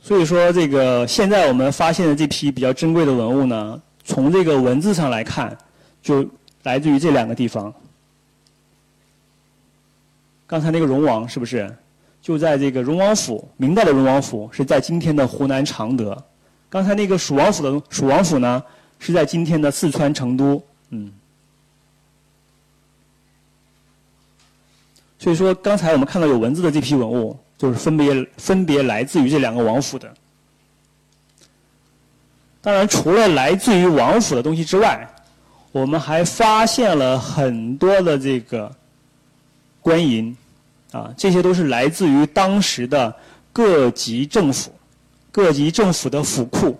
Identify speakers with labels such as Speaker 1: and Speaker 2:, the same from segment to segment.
Speaker 1: 所以说，这个现在我们发现的这批比较珍贵的文物呢，从这个文字上来看，就来自于这两个地方。刚才那个荣王是不是就在这个荣王府？明代的荣王府是在今天的湖南常德。刚才那个蜀王府的蜀王府呢，是在今天的四川成都。嗯。所以说，刚才我们看到有文字的这批文物，就是分别分别来自于这两个王府的。当然，除了来自于王府的东西之外，我们还发现了很多的这个官银，啊，这些都是来自于当时的各级政府、各级政府的府库。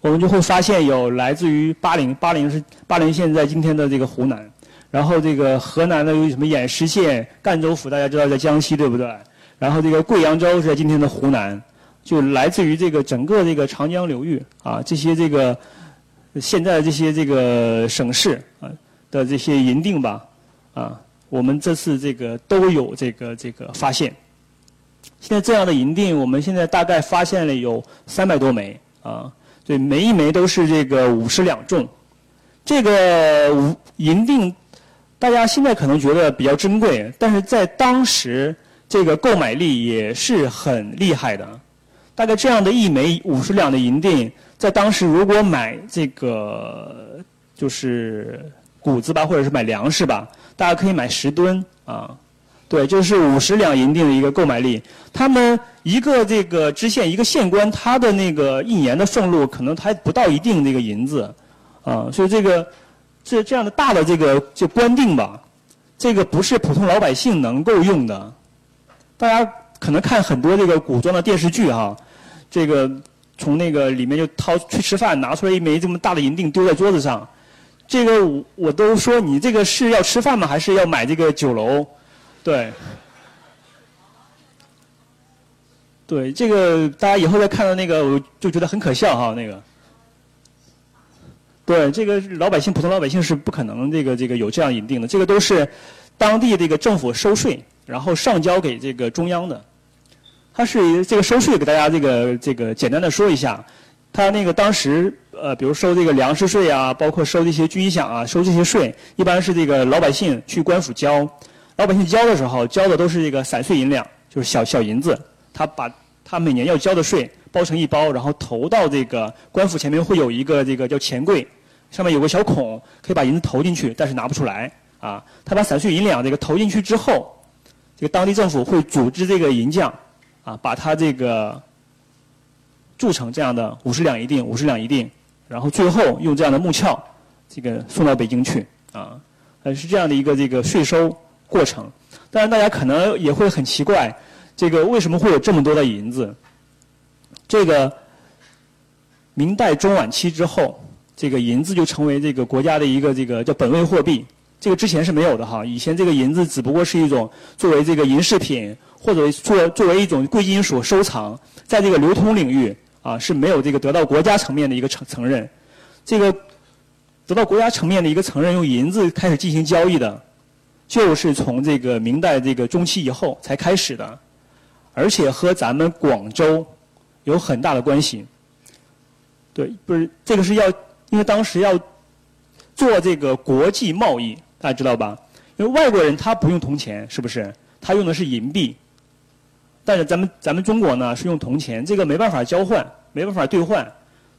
Speaker 1: 我们就会发现有来自于巴陵，巴陵是巴陵县在今天的这个湖南。然后这个河南的有什么偃师县、赣州府，大家知道在江西，对不对？然后这个贵阳州是在今天的湖南，就来自于这个整个这个长江流域啊，这些这个现在这些这个省市啊的这些银锭吧，啊，我们这次这个都有这个这个发现。现在这样的银锭，我们现在大概发现了有三百多枚啊，对，每一枚都是这个五十两重，这个银锭。大家现在可能觉得比较珍贵，但是在当时这个购买力也是很厉害的。大概这样的一枚五十两的银锭，在当时如果买这个就是谷子吧，或者是买粮食吧，大家可以买十吨啊。对，就是五十两银锭的一个购买力。他们一个这个知县，一个县官，他的那个一年的俸禄可能还不到一锭这个银子啊，所以这个。这这样的大的这个就官定吧，这个不是普通老百姓能够用的。大家可能看很多这个古装的电视剧哈，这个从那个里面就掏去吃饭，拿出来一枚这么大的银锭丢在桌子上，这个我我都说你这个是要吃饭吗？还是要买这个酒楼？对，对，这个大家以后再看到那个，我就觉得很可笑哈，那个。对，这个老百姓，普通老百姓是不可能这个这个有这样银锭的。这个都是当地这个政府收税，然后上交给这个中央的。它是这个收税，给大家这个这个简单的说一下。他那个当时呃，比如收这个粮食税啊，包括收这些军饷啊，收这些税，一般是这个老百姓去官府交。老百姓交的时候，交的都是这个散碎银两，就是小小银子。他把他每年要交的税。包成一包，然后投到这个官府前面会有一个这个叫钱柜，上面有个小孔，可以把银子投进去，但是拿不出来啊。他把散碎银两这个投进去之后，这个当地政府会组织这个银匠啊，把它这个铸成这样的五十两一锭，五十两一锭，然后最后用这样的木鞘这个送到北京去啊。呃，是这样的一个这个税收过程。当然，大家可能也会很奇怪，这个为什么会有这么多的银子？这个明代中晚期之后，这个银子就成为这个国家的一个这个叫本位货币。这个之前是没有的哈，以前这个银子只不过是一种作为这个银饰品或者作作为一种贵金属收藏，在这个流通领域啊是没有这个得到国家层面的一个承承认。这个得到国家层面的一个承认，用银子开始进行交易的，就是从这个明代这个中期以后才开始的，而且和咱们广州。有很大的关系，对，不是这个是要，因为当时要做这个国际贸易，大家知道吧？因为外国人他不用铜钱，是不是？他用的是银币，但是咱们咱们中国呢是用铜钱，这个没办法交换，没办法兑换，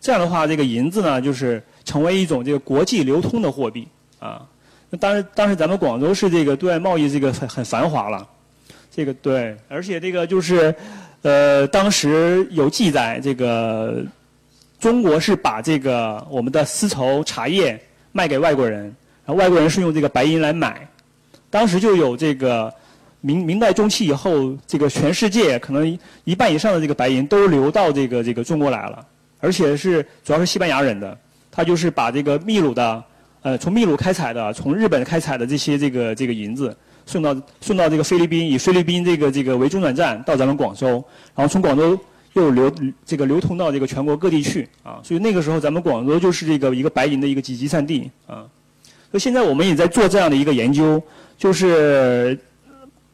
Speaker 1: 这样的话，这个银子呢就是成为一种这个国际流通的货币啊。那当时当时咱们广州是这个对外贸易这个很很繁华了，这个对，而且这个就是。呃，当时有记载，这个中国是把这个我们的丝绸、茶叶卖给外国人，然后外国人是用这个白银来买。当时就有这个明明代中期以后，这个全世界可能一半以上的这个白银都流到这个这个中国来了，而且是主要是西班牙人的，他就是把这个秘鲁的，呃，从秘鲁开采的，从日本开采的这些这个这个银子。送到送到这个菲律宾，以菲律宾这个这个为中转站到咱们广州，然后从广州又流这个流通到这个全国各地去啊，所以那个时候咱们广州就是这个一个白银的一个集集散地啊。所以现在我们也在做这样的一个研究，就是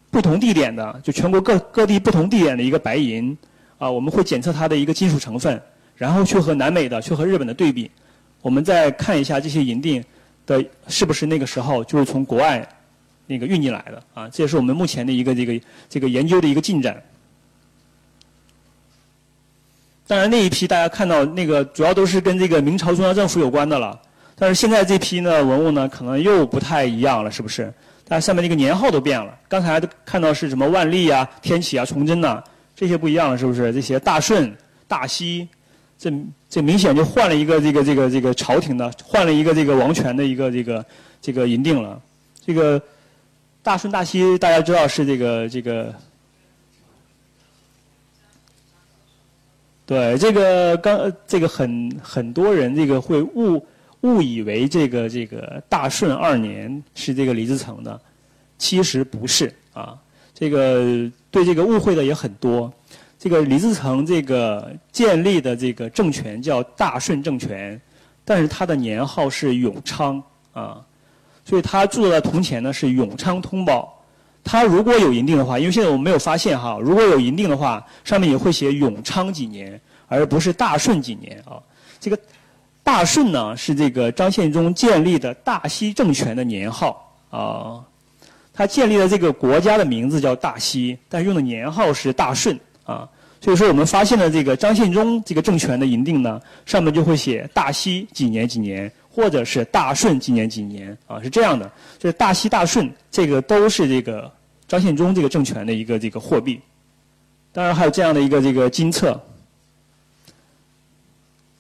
Speaker 1: 不同地点的，就全国各各地不同地点的一个白银，啊，我们会检测它的一个金属成分，然后去和南美的、去和日本的对比，我们再看一下这些银锭的是不是那个时候就是从国外那个运进来的啊，这也是我们目前的一个这个这个研究的一个进展。当然那一批大家看到那个主要都是跟这个明朝中央政府有关的了，但是现在这批呢文物呢可能又不太一样了，是不是？它上面那个年号都变了，刚才看到是什么万历啊、天启啊、崇祯呐，这些不一样了，是不是？这些大顺、大西，这这明显就换了一个这个这个这个朝廷的，换了一个这个王权的一个这个这个银锭了。这个大顺、大西大家知道是这个这个。对，这个刚这个很很多人这个会误误以为这个这个大顺二年是这个李自成的，其实不是啊。这个对这个误会的也很多。这个李自成这个建立的这个政权叫大顺政权，但是他的年号是永昌啊，所以他铸造的铜钱呢是永昌通宝。它如果有银锭的话，因为现在我们没有发现哈，如果有银锭的话，上面也会写永昌几年，而不是大顺几年啊。这个大顺呢是这个张献忠建立的大西政权的年号啊，他建立的这个国家的名字叫大西，但用的年号是大顺啊。所以说我们发现了这个张献忠这个政权的银锭呢，上面就会写大西几年几年。或者是大顺几年几年啊，是这样的，就是大西大顺这个都是这个张献忠这个政权的一个这个货币，当然还有这样的一个这个金册，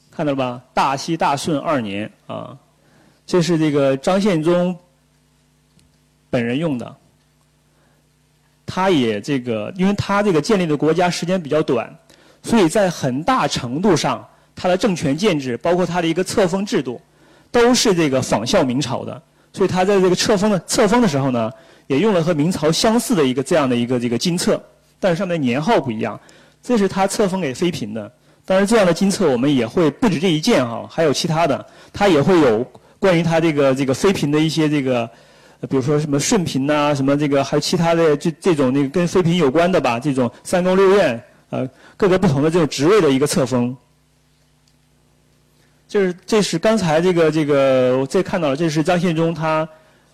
Speaker 1: 看到了吧？大西大顺二年啊，这是这个张献忠本人用的，他也这个，因为他这个建立的国家时间比较短，所以在很大程度上，他的政权建制，包括他的一个册封制度。都是这个仿效明朝的，所以他在这个册封的册封的时候呢，也用了和明朝相似的一个这样的一个这个金册，但是上面年号不一样。这是他册封给妃嫔的。当然，这样的金册我们也会不止这一件哈，还有其他的，他也会有关于他这个这个妃嫔的一些这个，比如说什么顺嫔呐，什么这个还有其他的这这种那个跟妃嫔有关的吧，这种三宫六院呃各个不同的这种职位的一个册封。就是这是刚才这个这个我这看到了，这是张献忠他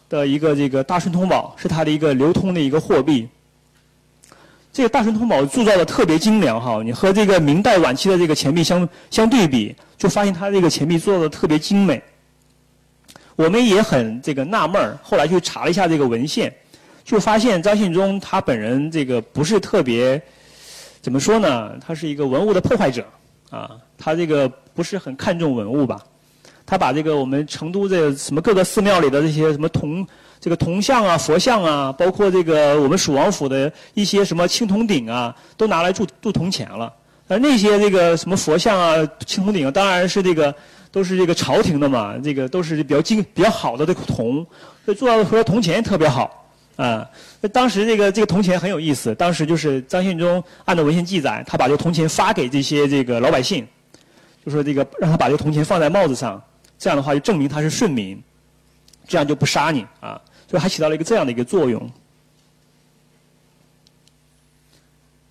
Speaker 1: 的一个这个大顺通宝，是他的一个流通的一个货币。这个大顺通宝铸造的特别精良哈，你和这个明代晚期的这个钱币相相对比，就发现它这个钱币做的特别精美。我们也很这个纳闷儿，后来去查了一下这个文献，就发现张献忠他本人这个不是特别怎么说呢？他是一个文物的破坏者啊，他这个。不是很看重文物吧？他把这个我们成都这什么各个寺庙里的这些什么铜这个铜像啊、佛像啊，包括这个我们蜀王府的一些什么青铜鼎啊，都拿来铸铸铜钱了。而那些这个什么佛像啊、青铜鼎，当然是这个都是这个朝廷的嘛，这个都是比较精、比较好的这个铜，所以做出来铜钱特别好啊。那当时这个这个铜钱很有意思，当时就是张献忠按照文献记载，他把这个铜钱发给这些这个老百姓。就说这个让他把这个铜钱放在帽子上，这样的话就证明他是顺民，这样就不杀你啊，所以还起到了一个这样的一个作用。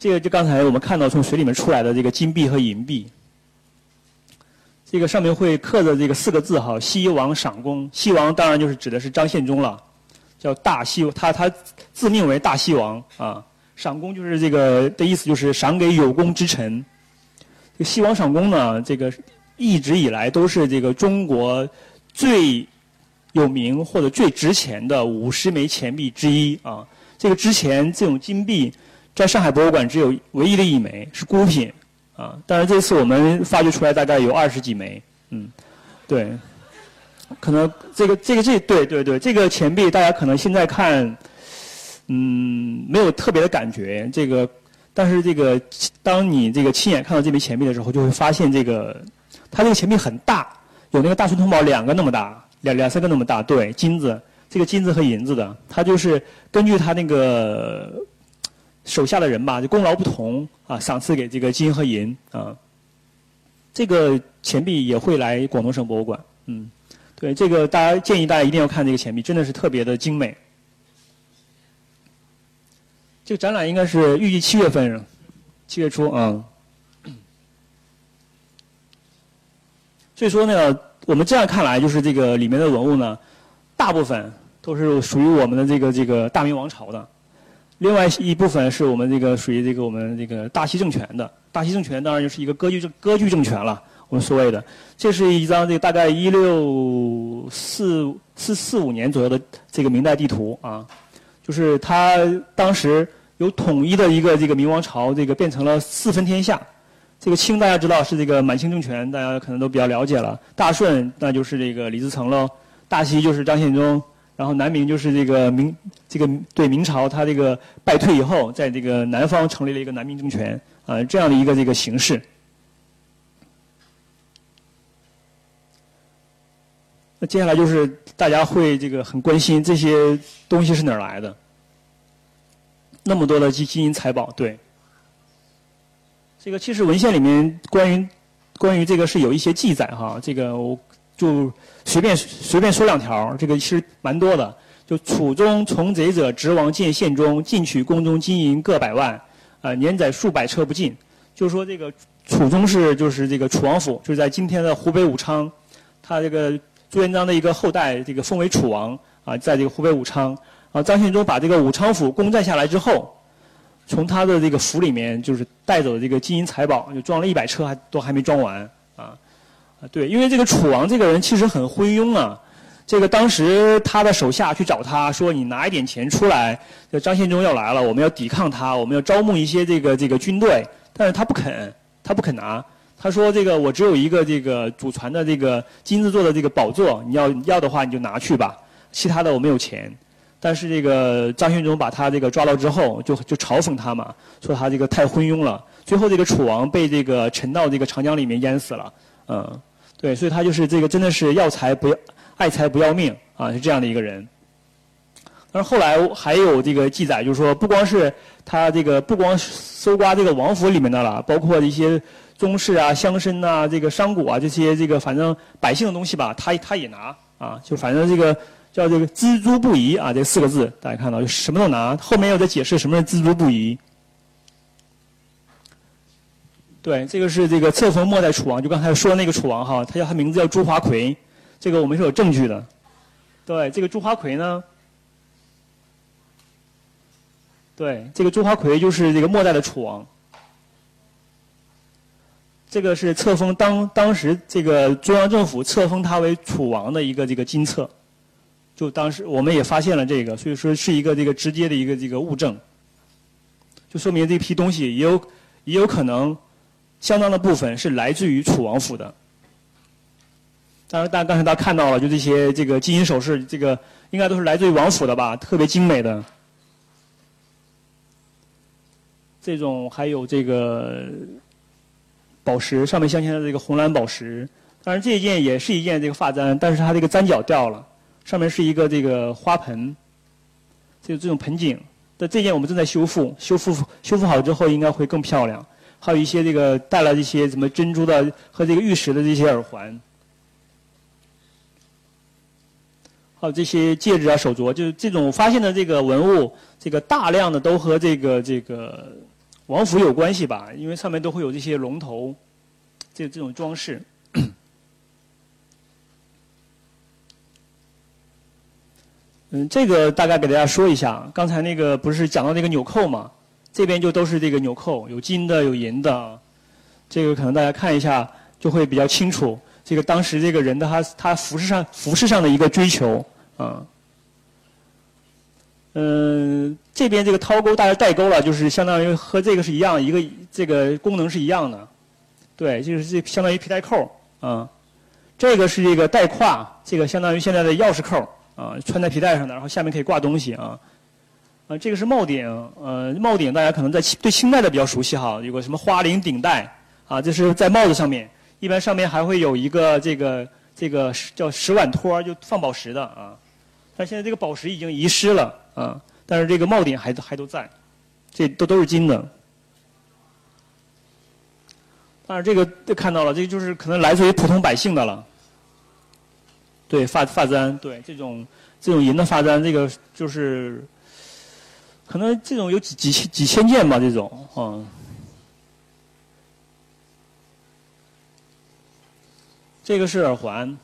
Speaker 1: 这个就刚才我们看到从水里面出来的这个金币和银币，这个上面会刻着这个四个字哈，西王赏功。西王当然就是指的是张献忠了，叫大西，他他自命为大西王啊。赏功就是这个的意思，就是赏给有功之臣。这个西王赏功呢，这个一直以来都是这个中国最有名或者最值钱的五十枚钱币之一啊。这个之前这种金币在上海博物馆只有唯一的一枚是孤品啊，但是这次我们发掘出来大概有二十几枚，嗯，对，可能这个这个这对对对，这个钱币大家可能现在看，嗯，没有特别的感觉，这个。但是这个，当你这个亲眼看到这枚钱币的时候，就会发现这个，它这个钱币很大，有那个大顺通宝两个那么大，两两三个那么大，对，金子，这个金子和银子的，它就是根据他那个手下的人吧，就功劳不同啊，赏赐给这个金和银啊。这个钱币也会来广东省博物馆，嗯，对，这个大家建议大家一定要看这个钱币，真的是特别的精美。这个展览应该是预计七月份，七月初啊。所以说呢，我们这样看来，就是这个里面的文物呢，大部分都是属于我们的这个这个大明王朝的，另外一部分是我们这个属于这个我们这个大西政权的。大西政权当然就是一个割据政割据政权了，我们所谓的。这是一张这个大概一六四四四五年左右的这个明代地图啊，就是他当时有统一的一个这个明王朝，这个变成了四分天下。这个清大家知道是这个满清政权，大家可能都比较了解了。大顺那就是这个李自成喽，大西就是张献忠，然后南明就是这个明这个对明朝他这个败退以后，在这个南方成立了一个南明政权啊，这样的一个这个形式。那接下来就是大家会这个很关心这些东西是哪儿来的，那么多的金金银财宝，对。这个其实文献里面关于关于这个是有一些记载哈，这个我就随便随便说两条，这个其实蛮多的。就楚中从贼者直往见县中，进取宫中金银各百万，啊，年载数百车不尽。就是说这个楚中是就是这个楚王府，就是在今天的湖北武昌，他这个朱元璋的一个后代，这个封为楚王啊，在这个湖北武昌，啊，张献忠把这个武昌府攻占下来之后。从他的这个府里面，就是带走这个金银财宝，就装了一百车，还都还没装完啊！啊，对，因为这个楚王这个人其实很昏庸啊。这个当时他的手下去找他说：“你拿一点钱出来，这张献忠要来了，我们要抵抗他，我们要招募一些这个这个军队。”但是他不肯，他不肯拿。他说：“这个我只有一个这个祖传的这个金子做的这个宝座，你要要的话你就拿去吧，其他的我没有钱。”但是这个张献忠把他这个抓到之后，就就嘲讽他嘛，说他这个太昏庸了。最后这个楚王被这个沉到这个长江里面淹死了，嗯，对，所以他就是这个真的是要财不要爱财不要命啊，是这样的一个人。但是后来还有这个记载，就是说不光是他这个不光搜刮这个王府里面的了，包括一些宗室啊、乡绅呐、这个商贾啊这些这个反正百姓的东西吧，他他也拿啊，就反正这个。叫这个锱铢不移啊，这四个字大家看到，就什么都拿。后面又在解释什么是锱铢不移。对，这个是这个册封末代楚王，就刚才说那个楚王哈，他叫他名字叫朱华奎，这个我们是有证据的。对，这个朱华奎呢，对，这个朱华奎就是这个末代的楚王。这个是册封当当时这个中央政府册封他为楚王的一个这个金册。就当时我们也发现了这个，所以说是一个这个直接的一个这个物证，就说明这批东西也有也有可能相当的部分是来自于楚王府的。当然，大家刚才大家看到了，就这些这个金银首饰，这个应该都是来自于王府的吧，特别精美的。这种还有这个宝石，上面镶嵌的这个红蓝宝石。当然，这一件也是一件这个发簪，但是它这个簪角掉了。上面是一个这个花盆，就这种盆景。但这件我们正在修复，修复修复好之后应该会更漂亮。还有一些这个带了一些什么珍珠的和这个玉石的这些耳环，还有这些戒指啊、手镯，就是这种发现的这个文物，这个大量的都和这个这个王府有关系吧？因为上面都会有这些龙头，这这种装饰。嗯，这个大概给大家说一下。刚才那个不是讲到那个纽扣嘛？这边就都是这个纽扣，有金的，有银的。这个可能大家看一下就会比较清楚。这个当时这个人的他他服饰上服饰上的一个追求啊。嗯，嗯这边这个掏钩大家带钩了，就是相当于和这个是一样，一个这个功能是一样的。对，就是这相当于皮带扣啊。这个是这个带胯，这个相当于现在的钥匙扣。啊，穿在皮带上的，然后下面可以挂东西啊。啊，这个是帽顶，呃，帽顶大家可能在对清代的比较熟悉哈，有个什么花翎顶戴，啊，这是在帽子上面，一般上面还会有一个这个这个叫石碗托，就放宝石的啊。但现在这个宝石已经遗失了啊，但是这个帽顶还还都在，这都都是金的。但是这个看到了，这就是可能来自于普通百姓的了。对发发簪，对这种这种银的发簪，这个就是可能这种有几几千几千件吧，这种啊。这个是耳环，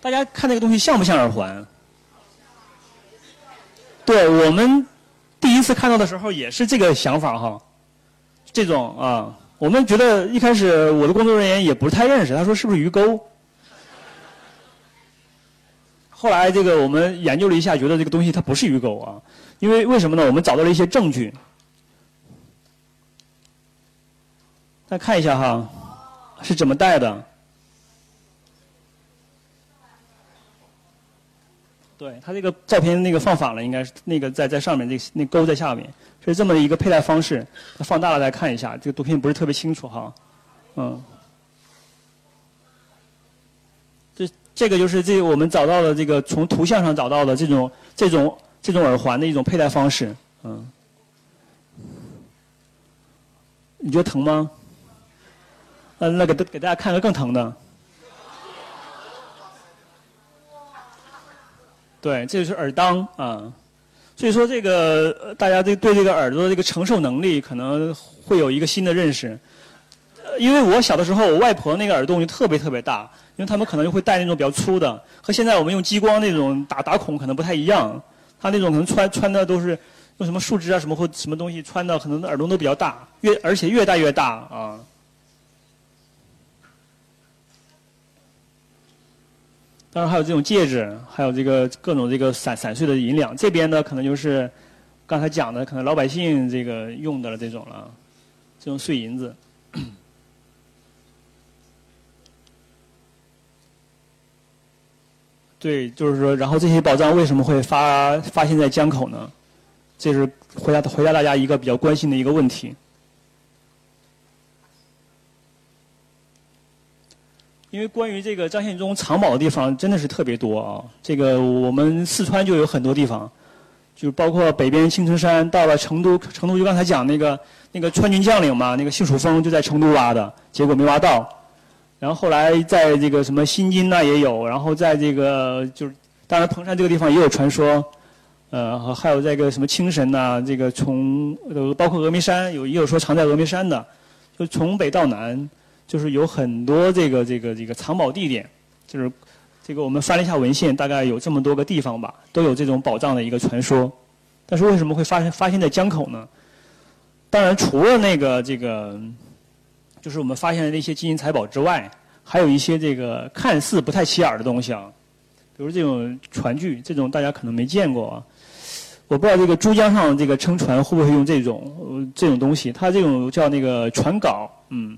Speaker 1: 大家看这个东西像不像耳环？对我们第一次看到的时候也是这个想法哈，这种啊，我们觉得一开始我的工作人员也不太认识，他说是不是鱼钩？后来这个我们研究了一下，觉得这个东西它不是鱼钩啊，因为为什么呢？我们找到了一些证据，再看一下哈。是怎么戴的？对，它这个照片那个放反了，应该是那个在在上面，那那钩在下面，是这么一个佩戴方式。放大了再看一下，这个图片不是特别清楚哈，嗯。这这个就是这我们找到的这个从图像上找到的这种这种这种耳环的一种佩戴方式，嗯。你觉得疼吗？嗯，那给给大家看个更疼的。对，这就是耳当啊。所以说，这个大家对对这个耳朵的这个承受能力可能会有一个新的认识。因为我小的时候，我外婆那个耳洞就特别特别大，因为他们可能就会戴那种比较粗的，和现在我们用激光那种打打孔可能不太一样。他那种可能穿穿的都是用什么树枝啊什么或什么东西穿的，可能耳洞都比较大，越而且越戴越大啊。当然还有这种戒指，还有这个各种这个散散碎的银两。这边呢，可能就是刚才讲的，可能老百姓这个用的了这种了，这种碎银子。对，就是说，然后这些宝藏为什么会发发现在江口呢？这是回答回答大家一个比较关心的一个问题。因为关于这个张献忠藏宝的地方真的是特别多啊！这个我们四川就有很多地方，就包括北边青城山，到了成都，成都就刚才讲那个那个川军将领嘛，那个杏树峰就在成都挖的，结果没挖到。然后后来在这个什么新津那也有，然后在这个就是当然彭山这个地方也有传说，呃，还有这个什么青神呐，这个从包括峨眉山有也有说藏在峨眉山的，就从北到南。就是有很多这个这个这个藏宝地点，就是这个我们翻了一下文献，大概有这么多个地方吧，都有这种宝藏的一个传说。但是为什么会发现发现在江口呢？当然，除了那个这个，就是我们发现的那些金银财宝之外，还有一些这个看似不太起眼的东西啊，比如这种船具，这种大家可能没见过啊。我不知道这个珠江上这个撑船会不会用这种这种东西，它这种叫那个船镐，嗯。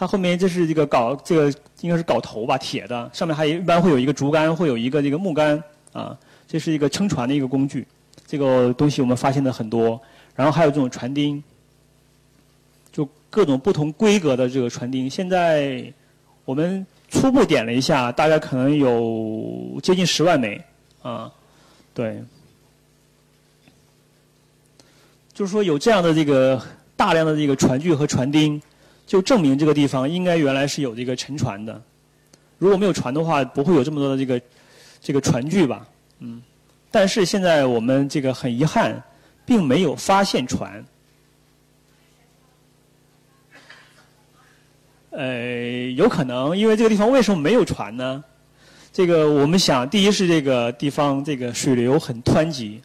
Speaker 1: 它后面这是这个镐，这个应该是镐头吧，铁的，上面还一般会有一个竹竿，会有一个这个木杆，啊，这是一个撑船的一个工具。这个东西我们发现的很多，然后还有这种船钉，就各种不同规格的这个船钉。现在我们初步点了一下，大概可能有接近十万枚，啊，对，就是说有这样的这个大量的这个船具和船钉。就证明这个地方应该原来是有这个沉船的，如果没有船的话，不会有这么多的这个这个船具吧？嗯，但是现在我们这个很遗憾，并没有发现船。呃，有可能，因为这个地方为什么没有船呢？这个我们想，第一是这个地方这个水流很湍急，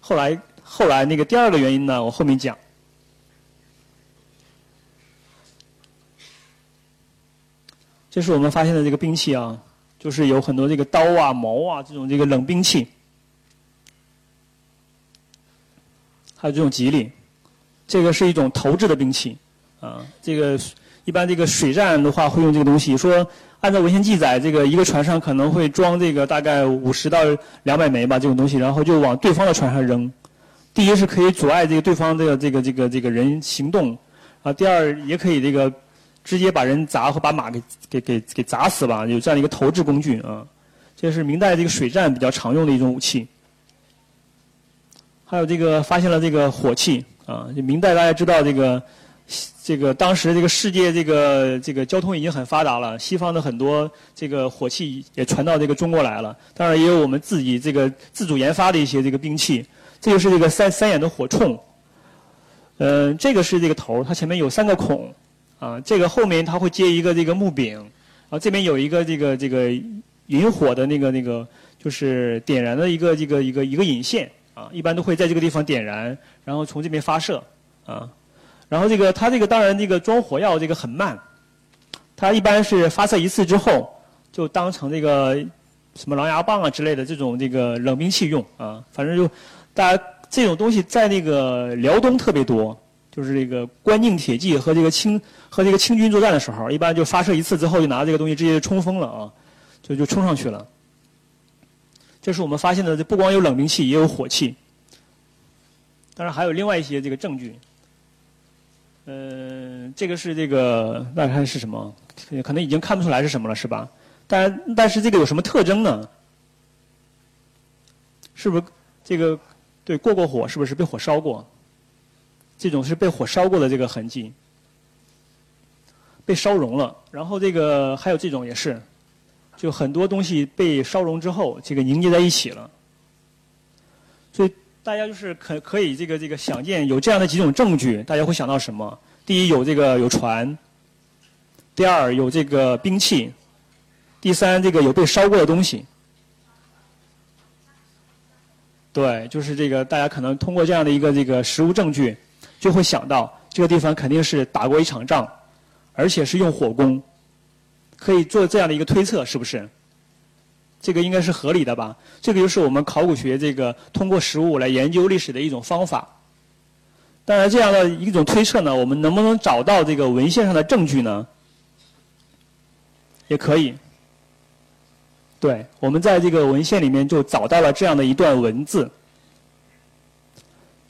Speaker 1: 后来后来那个第二个原因呢，我后面讲。这是我们发现的这个兵器啊，就是有很多这个刀啊、矛啊这种这个冷兵器，还有这种吉利，这个是一种投掷的兵器啊。这个一般这个水战的话会用这个东西。说按照文献记载，这个一个船上可能会装这个大概五十到两百枚吧这种东西，然后就往对方的船上扔。第一是可以阻碍这个对方的这个这个这个人行动啊，第二也可以这个。直接把人砸或把马给给给给砸死吧，有这样的一个投掷工具啊，这是明代这个水战比较常用的一种武器。还有这个发现了这个火器啊，就明代大家知道这个这个当时这个世界这个这个交通已经很发达了，西方的很多这个火器也传到这个中国来了。当然也有我们自己这个自主研发的一些这个兵器。这就是这个三三眼的火铳，嗯，这个是这个头，它前面有三个孔，啊，这个后面它会接一个这个木柄，啊，这边有一个这个这个引火的那个那个就是点燃的一个这个一个一个引线，啊，一般都会在这个地方点燃，然后从这边发射，啊。然后这个它这个当然这个装火药这个很慢，它一般是发射一次之后就当成这个什么狼牙棒啊之类的这种这个冷兵器用啊，反正就大家这种东西在那个辽东特别多，就是这个关宁铁骑和这个清和这个清军作战的时候，一般就发射一次之后就拿这个东西直接就冲锋了啊，就就冲上去了。这是我们发现的，不光有冷兵器，也有火器，当然还有另外一些这个证据。嗯，这个是这个，那看是什么？可能已经看不出来是什么了，是吧？但但是这个有什么特征呢？是不是这个对过过火？是不是被火烧过？这种是被火烧过的这个痕迹，被烧融了。然后这个还有这种也是，就很多东西被烧融之后，这个凝结在一起了。所以。大家就是可可以这个这个想见有这样的几种证据，大家会想到什么？第一有这个有船，第二有这个兵器，第三这个有被烧过的东西。对，就是这个大家可能通过这样的一个这个实物证据，就会想到这个地方肯定是打过一场仗，而且是用火攻，可以做这样的一个推测，是不是？这个应该是合理的吧？这个就是我们考古学这个通过实物来研究历史的一种方法。当然，这样的一种推测呢，我们能不能找到这个文献上的证据呢？也可以。对，我们在这个文献里面就找到了这样的一段文字，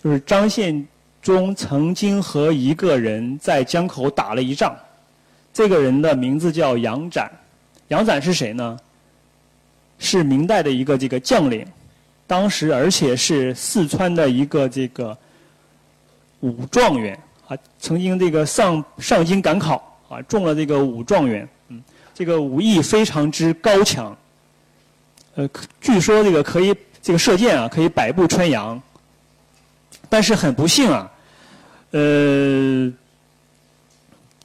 Speaker 1: 就是张献中曾经和一个人在江口打了一仗，这个人的名字叫杨展。杨展是谁呢？是明代的一个这个将领，当时而且是四川的一个这个武状元。啊，曾经这个上上京赶考。啊，中了这个武状元，嗯，这个武艺非常之高强，呃，据说这个可以这个射箭啊，可以百步穿杨，但是很不幸啊，呃，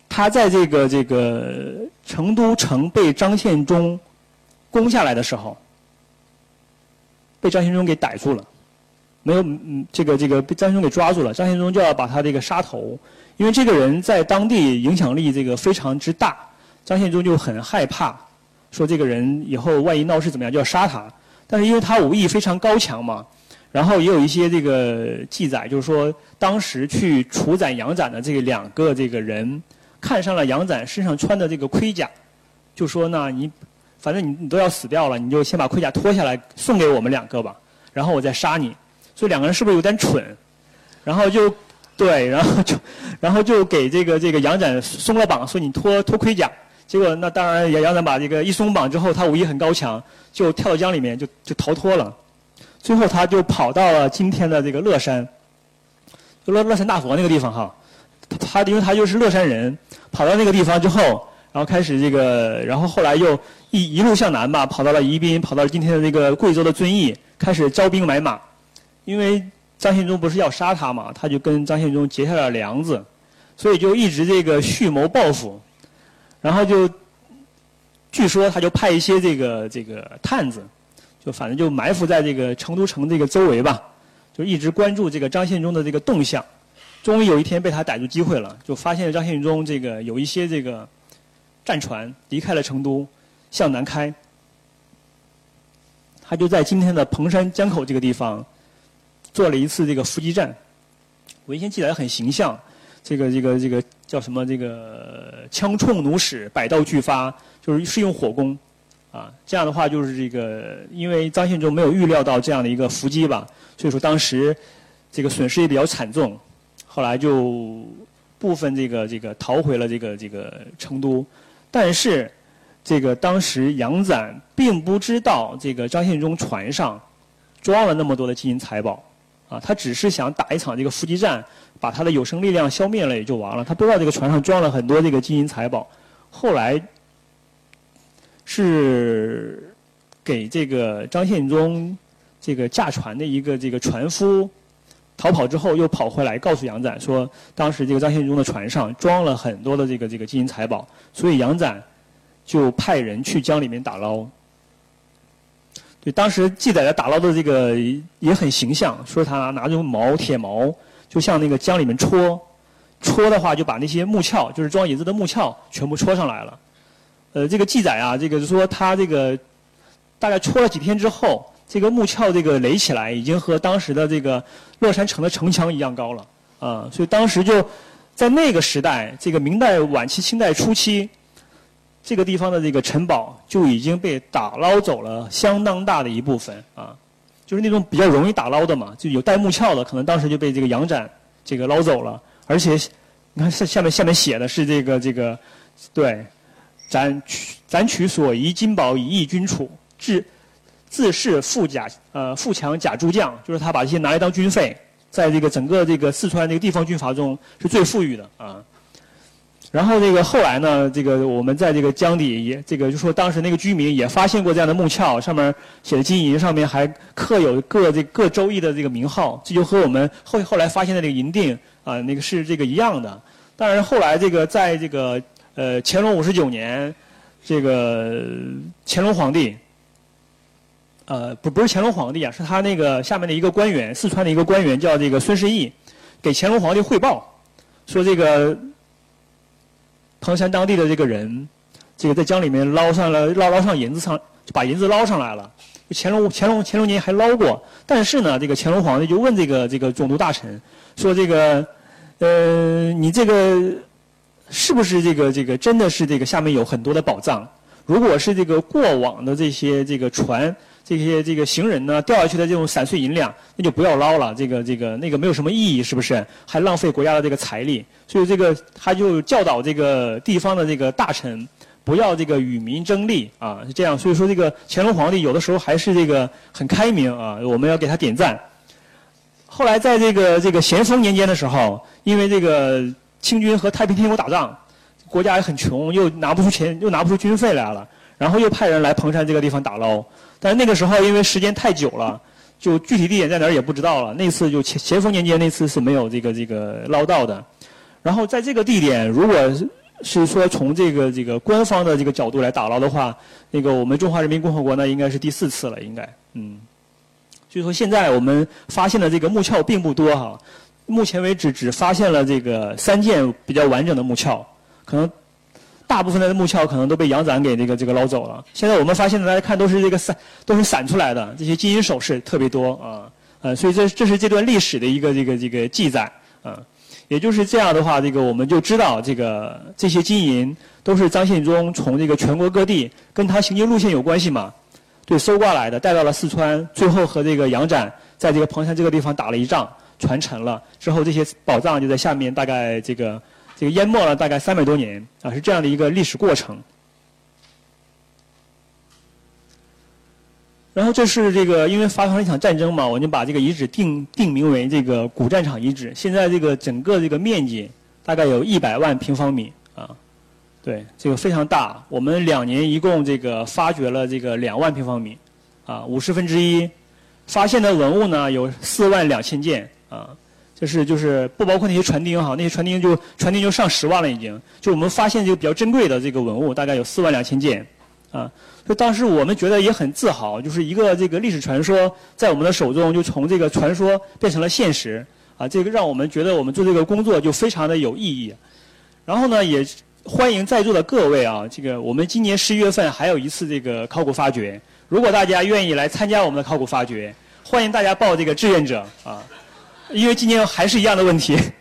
Speaker 1: 他在这个这个成都城被张献忠。攻下来的时候，被张献忠给逮住了，没有嗯，这个这个被张献忠给抓住了，张献忠就要把他这个杀头，因为这个人在当地影响力这个非常之大，张献忠就很害怕，说这个人以后万一闹事怎么样就要杀他，但是因为他武艺非常高强嘛，然后也有一些这个记载，就是说当时去处斩杨展的这两个这个人，看上了杨展身上穿的这个盔甲，就说呢你。反正你你都要死掉了，你就先把盔甲脱下来送给我们两个吧，然后我再杀你。所以两个人是不是有点蠢？然后就对，然 后就然后就给这个这个杨展松了绑，说你脱脱盔甲。结果那当然杨杨展把这个一松绑之后，他武艺很高强，就跳到江里面就就逃脱了。最后他就跑到了今天的这个乐山，乐乐山大佛那个地方哈。他因为他就是乐山人，跑到那个地方之后。然后开始这个，然后后来又一一路向南吧，跑到了宜宾，跑到了今天的这个贵州的遵义，开始招兵买马。因为张献忠不是要杀他嘛，他就跟张献忠结下了梁子，所以就一直这个蓄谋报复。然后就据说他就派一些这个这个探子，就反正就埋伏在这个成都城这个周围吧，就一直关注这个张献忠的这个动向。终于有一天被他逮住机会了，就发现张献忠这个有一些这个。战船离开了成都，向南开。他就在今天的彭山江口这个地方，做了一次这个伏击战。文献记载很形象，这个这个这个叫什么？这个枪铳弩矢，百道俱发，就是是用火攻。啊，这样的话就是这个，因为张献忠没有预料到这样的一个伏击吧，所以说当时这个损失也比较惨重。后来就部分这个这个逃回了这个这个成都。但是，这个当时杨展并不知道这个张献忠船上装了那么多的金银财宝，啊，他只是想打一场这个伏击战，把他的有生力量消灭了也就完了。他不知道这个船上装了很多这个金银财宝。后来是给这个张献忠这个驾船的一个这个船夫逃跑之后，又跑回来告诉杨展说，当时这个张献忠的船上装了很多的这个这个金银财宝，所以杨展就派人去江里面打捞。对，当时记载的打捞的这个也很形象，说他拿这种矛、铁矛，就像那个江里面戳，戳的话就把那些木鞘，就是装银子的木鞘，全部戳上来了。呃，这个记载啊，这个就说他这个大概戳了几天之后，这个木鞘这个垒起来，已经和当时的这个乐山城的城墙一样高了啊。所以当时就在那个时代，这个明代晚期、清代初期。这个地方的这个城堡就已经被打捞走了相当大的一部分啊，就是那种比较容易打捞的嘛，就有带木鞘的，可能当时就被这个杨展这个捞走了。而且，你看下下面下面写的是这个这个，对，斩取斩取所遗金宝以益军储，自自恃富甲呃富强甲诸将，就是他把这些拿来当军费，在这个整个这个四川这个地方军阀中是最富裕的啊。然后这个后来呢，这个我们在这个江底也这个就说当时那个居民也发现过这样的木鞘，上面写的金银，上面还刻有各这各州邑的这个名号，这就和我们后后来发现的这个银锭啊那个是这个一样的。当然后来这个在这个呃乾隆五十九年，这个乾隆皇帝，呃不不是乾隆皇帝啊，是他那个下面的一个官员，四川的一个官员叫这个孙世义，给乾隆皇帝汇报说这个。彭山当地的这个人，这个在江里面捞上了捞捞上银子上，就把银子捞上来了。乾隆乾隆乾隆年还捞过，但是呢，这个乾隆皇帝就问这个这个总督大臣，说这个，呃，你这个是不是这个这个真的是这个下面有很多的宝藏？如果是这个过往的这些这个船。这些这个行人呢掉下去的这种散碎银两，那就不要捞了。这个这个那个没有什么意义，是不是？还浪费国家的这个财力。所以这个他就教导这个地方的这个大臣，不要这个与民争利啊，是这样。所以说这个乾隆皇帝有的时候还是这个很开明啊，我们要给他点赞。后来在这个这个咸丰年间的时候，因为这个清军和太平天国打仗，国家也很穷，又拿不出钱，又拿不出军费来了，然后又派人来彭山这个地方打捞。但是那个时候，因为时间太久了，就具体地点在哪也不知道了。那次就咸咸丰年间那次是没有这个这个捞到的。然后在这个地点，如果是说从这个这个官方的这个角度来打捞的话，那个我们中华人民共和国呢应该是第四次了，应该嗯。所以说现在我们发现的这个木鞘并不多哈，目前为止只发现了这个三件比较完整的木鞘，可能。大部分的木鞘可能都被杨展给这个这个捞走了。现在我们发现的，大家看都是这个散，都是散出来的。这些金银首饰特别多啊，呃，所以这这是这段历史的一个这个这个记载啊。也就是这样的话，这个我们就知道这个这些金银都是张献忠从这个全国各地跟他行军路线有关系嘛，对，搜刮来的，带到了四川，最后和这个杨展在这个彭山这个地方打了一仗，传承了之后，这些宝藏就在下面大概这个。这个淹没了大概三百多年啊，是这样的一个历史过程。然后这是这个，因为发生了一场战争嘛，我就把这个遗址定定名为这个古战场遗址。现在这个整个这个面积大概有一百万平方米啊，对，这个非常大。我们两年一共这个发掘了这个两万平方米，啊，五十分之一。发现的文物呢有四万两千件啊。就是就是不包括那些船钉哈，那些船钉就船钉就上十万了已经。就我们发现这个比较珍贵的这个文物，大概有四万两千件，啊，所以当时我们觉得也很自豪，就是一个这个历史传说在我们的手中就从这个传说变成了现实，啊，这个让我们觉得我们做这个工作就非常的有意义。然后呢，也欢迎在座的各位啊，这个我们今年十一月份还有一次这个考古发掘，如果大家愿意来参加我们的考古发掘，欢迎大家报这个志愿者啊。因为今年还是一样的问题，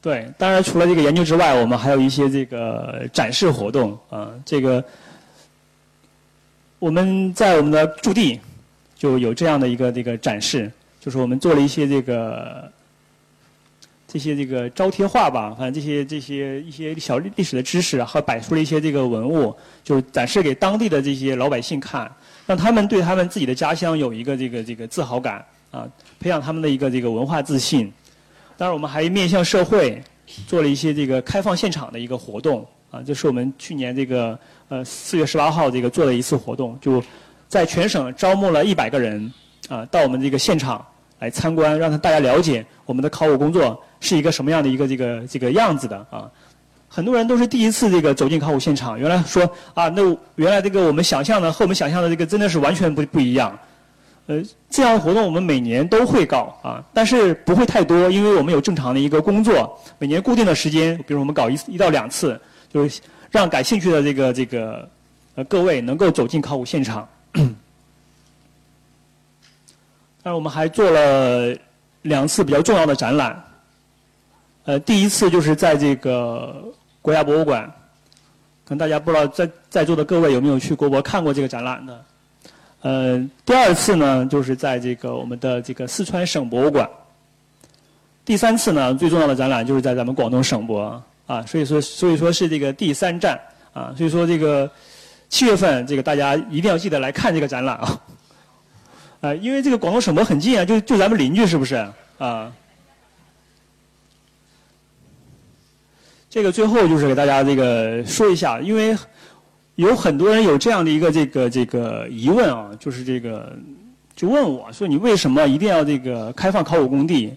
Speaker 1: 对，当然除了这个研究之外，我们还有一些这个展示活动啊。这个我们在我们的驻地就有这样的一个这个展示，就是我们做了一些这个这些这个招贴画吧，反正这些这些一些小历史的知识，和摆出了一些这个文物，就展示给当地的这些老百姓看，让他们对他们自己的家乡有一个这个这个自豪感啊，培养他们的一个这个文化自信。当然，我们还面向社会做了一些这个开放现场的一个活动啊，这是我们去年这个呃四月十八号这个做的一次活动，就在全省招募了一百个人啊，到我们这个现场来参观，让大家了解我们的考古工作。是一个什么样的一个这个这个样子的啊？很多人都是第一次这个走进考古现场，原来说啊，那原来这个我们想象的和我们想象的这个真的是完全不不一样。呃，这样的活动我们每年都会搞啊，但是不会太多，因为我们有正常的一个工作，每年固定的时间，比如我们搞一一到两次，就是让感兴趣的这个这个呃各位能够走进考古现场。但是我们还做了两次比较重要的展览。呃，第一次就是在这个国家博物馆，可能大家不知道在在座的各位有没有去国博看过这个展览的。呃，第二次呢，就是在这个我们的这个四川省博物馆。第三次呢，最重要的展览就是在咱们广东省博啊，所以说所以说是这个第三站啊，所以说这个七月份这个大家一定要记得来看这个展览啊。啊，因为这个广东省博很近啊，就就咱们邻居是不是啊？这个最后就是给大家这个说一下，因为有很多人有这样的一个这个这个疑问啊，就是这个就问我说，你为什么一定要这个开放考古工地？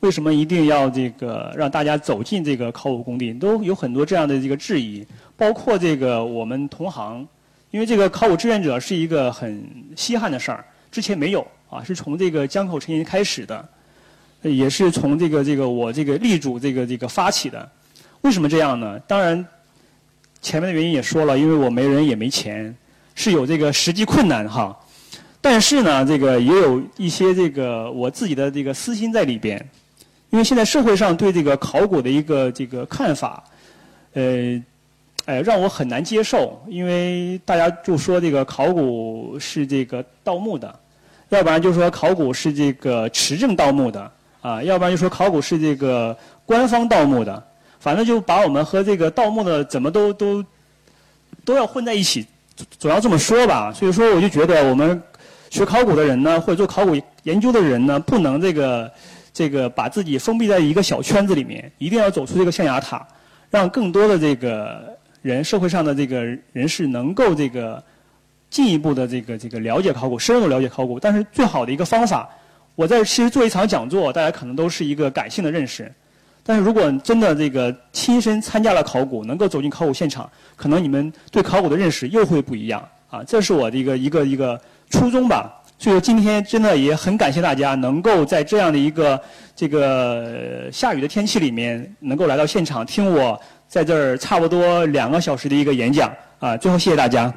Speaker 1: 为什么一定要这个让大家走进这个考古工地？都有很多这样的这个质疑，包括这个我们同行，因为这个考古志愿者是一个很稀罕的事儿，之前没有啊，是从这个江口陈寅开始的，也是从这个这个我这个力主这个这个发起的。为什么这样呢？当然，前面的原因也说了，因为我没人也没钱，是有这个实际困难哈。但是呢，这个也有一些这个我自己的这个私心在里边。因为现在社会上对这个考古的一个这个看法，呃，哎，让我很难接受。因为大家就说这个考古是这个盗墓的，要不然就说考古是这个持证盗墓的，啊，要不然就说考古是这个官方盗墓的。反正就把我们和这个盗墓的怎么都都都要混在一起，总要这么说吧。所以说，我就觉得我们学考古的人呢，或者做考古研究的人呢，不能这个这个把自己封闭在一个小圈子里面，一定要走出这个象牙塔，让更多的这个人，社会上的这个人士能够这个进一步的这个这个了解考古，深入了解考古。但是最好的一个方法，我在其实做一场讲座，大家可能都是一个感性的认识。但是如果真的这个亲身参加了考古，能够走进考古现场，可能你们对考古的认识又会不一样啊！这是我的一个一个一个初衷吧。所以今天真的也很感谢大家能够在这样的一个这个下雨的天气里面，能够来到现场听我在这儿差不多两个小时的一个演讲啊！最后谢谢大家。